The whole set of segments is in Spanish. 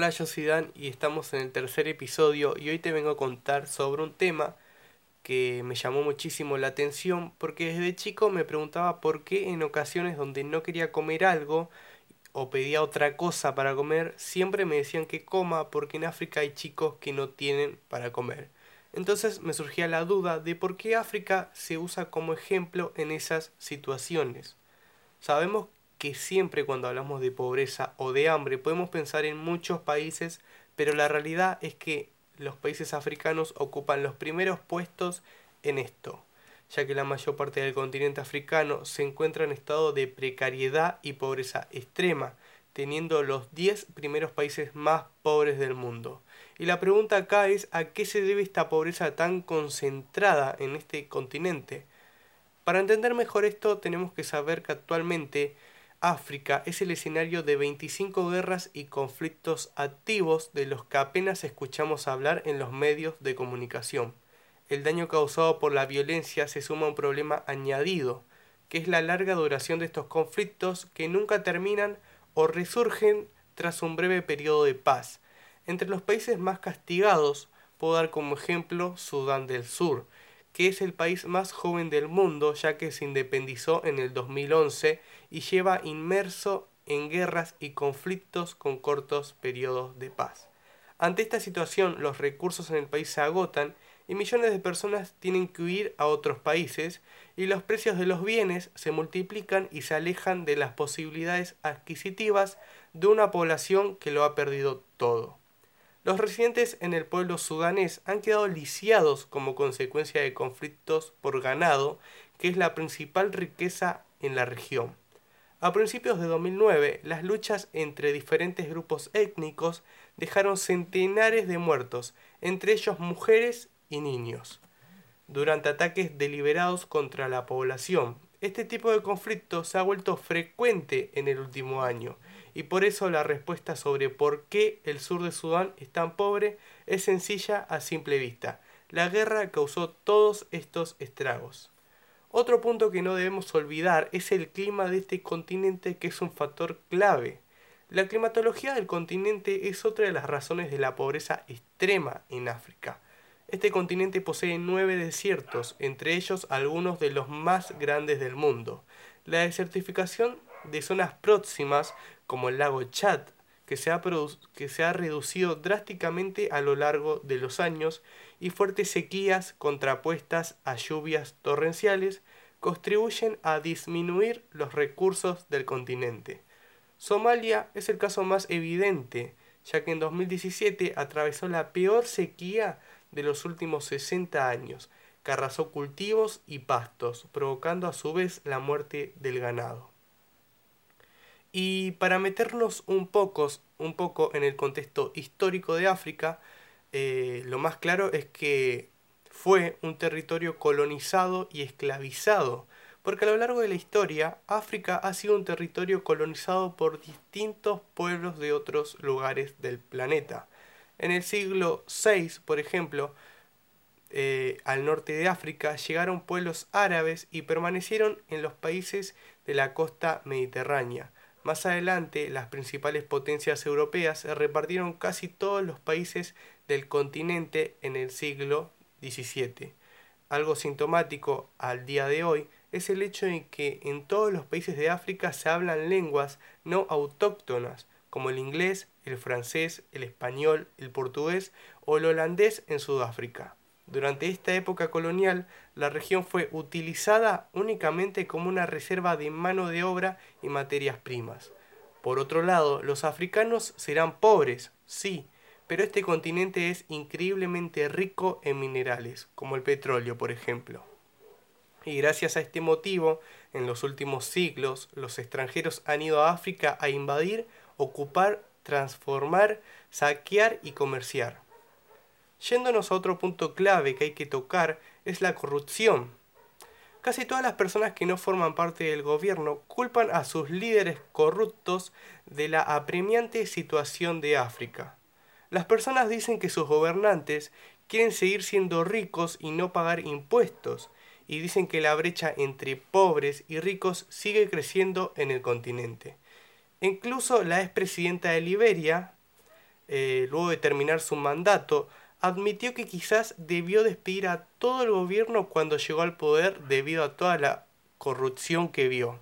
Hola, yo soy Dan y estamos en el tercer episodio y hoy te vengo a contar sobre un tema que me llamó muchísimo la atención porque desde chico me preguntaba por qué en ocasiones donde no quería comer algo o pedía otra cosa para comer, siempre me decían que coma porque en África hay chicos que no tienen para comer. Entonces me surgía la duda de por qué África se usa como ejemplo en esas situaciones. Sabemos que siempre cuando hablamos de pobreza o de hambre podemos pensar en muchos países, pero la realidad es que los países africanos ocupan los primeros puestos en esto, ya que la mayor parte del continente africano se encuentra en estado de precariedad y pobreza extrema, teniendo los 10 primeros países más pobres del mundo. Y la pregunta acá es a qué se debe esta pobreza tan concentrada en este continente. Para entender mejor esto tenemos que saber que actualmente África es el escenario de 25 guerras y conflictos activos de los que apenas escuchamos hablar en los medios de comunicación. El daño causado por la violencia se suma a un problema añadido, que es la larga duración de estos conflictos que nunca terminan o resurgen tras un breve periodo de paz. Entre los países más castigados puedo dar como ejemplo Sudán del Sur, que es el país más joven del mundo ya que se independizó en el 2011 y lleva inmerso en guerras y conflictos con cortos periodos de paz. Ante esta situación los recursos en el país se agotan y millones de personas tienen que huir a otros países y los precios de los bienes se multiplican y se alejan de las posibilidades adquisitivas de una población que lo ha perdido todo. Los residentes en el pueblo sudanés han quedado lisiados como consecuencia de conflictos por ganado, que es la principal riqueza en la región. A principios de 2009, las luchas entre diferentes grupos étnicos dejaron centenares de muertos, entre ellos mujeres y niños, durante ataques deliberados contra la población. Este tipo de conflicto se ha vuelto frecuente en el último año y por eso la respuesta sobre por qué el sur de Sudán es tan pobre es sencilla a simple vista. La guerra causó todos estos estragos. Otro punto que no debemos olvidar es el clima de este continente que es un factor clave. La climatología del continente es otra de las razones de la pobreza extrema en África. Este continente posee nueve desiertos, entre ellos algunos de los más grandes del mundo. La desertificación de zonas próximas como el lago Chad, que se, ha que se ha reducido drásticamente a lo largo de los años, y fuertes sequías contrapuestas a lluvias torrenciales contribuyen a disminuir los recursos del continente. Somalia es el caso más evidente, ya que en 2017 atravesó la peor sequía de los últimos 60 años, que arrasó cultivos y pastos, provocando a su vez la muerte del ganado. Y para meternos un poco, un poco en el contexto histórico de África, eh, lo más claro es que fue un territorio colonizado y esclavizado, porque a lo largo de la historia África ha sido un territorio colonizado por distintos pueblos de otros lugares del planeta. En el siglo VI, por ejemplo, eh, al norte de África llegaron pueblos árabes y permanecieron en los países de la costa mediterránea. Más adelante, las principales potencias europeas repartieron casi todos los países del continente en el siglo XVII. Algo sintomático al día de hoy es el hecho de que en todos los países de África se hablan lenguas no autóctonas, como el inglés, el francés, el español, el portugués o el holandés en Sudáfrica. Durante esta época colonial, la región fue utilizada únicamente como una reserva de mano de obra y materias primas. Por otro lado, los africanos serán pobres, sí, pero este continente es increíblemente rico en minerales, como el petróleo, por ejemplo. Y gracias a este motivo, en los últimos siglos, los extranjeros han ido a África a invadir, ocupar, transformar, saquear y comerciar. Yéndonos a otro punto clave que hay que tocar es la corrupción. Casi todas las personas que no forman parte del gobierno culpan a sus líderes corruptos de la apremiante situación de África. Las personas dicen que sus gobernantes quieren seguir siendo ricos y no pagar impuestos, y dicen que la brecha entre pobres y ricos sigue creciendo en el continente. Incluso la expresidenta de Liberia, eh, luego de terminar su mandato, admitió que quizás debió despedir a todo el gobierno cuando llegó al poder debido a toda la corrupción que vio.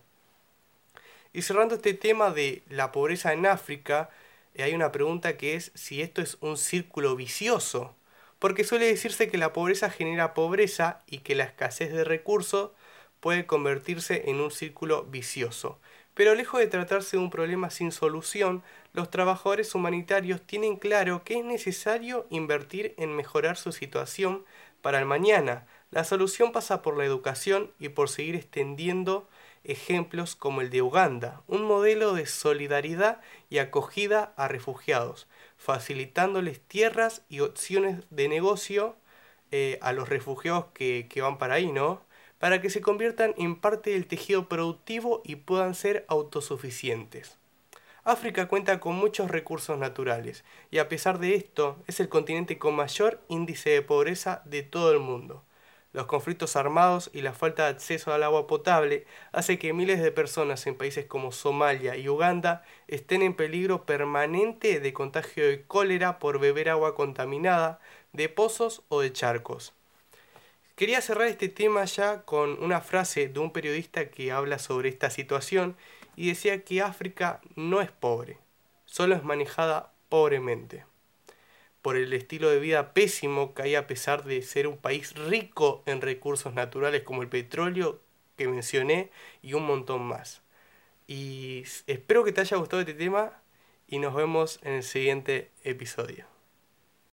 Y cerrando este tema de la pobreza en África, eh, hay una pregunta que es si esto es un círculo vicioso, porque suele decirse que la pobreza genera pobreza y que la escasez de recursos puede convertirse en un círculo vicioso. Pero lejos de tratarse de un problema sin solución, los trabajadores humanitarios tienen claro que es necesario invertir en mejorar su situación para el mañana. La solución pasa por la educación y por seguir extendiendo ejemplos como el de Uganda, un modelo de solidaridad y acogida a refugiados, facilitándoles tierras y opciones de negocio eh, a los refugiados que, que van para ahí, ¿no? Para que se conviertan en parte del tejido productivo y puedan ser autosuficientes. África cuenta con muchos recursos naturales y a pesar de esto es el continente con mayor índice de pobreza de todo el mundo. Los conflictos armados y la falta de acceso al agua potable hace que miles de personas en países como Somalia y Uganda estén en peligro permanente de contagio de cólera por beber agua contaminada de pozos o de charcos. Quería cerrar este tema ya con una frase de un periodista que habla sobre esta situación y decía que África no es pobre, solo es manejada pobremente por el estilo de vida pésimo que hay a pesar de ser un país rico en recursos naturales como el petróleo que mencioné y un montón más. Y espero que te haya gustado este tema y nos vemos en el siguiente episodio.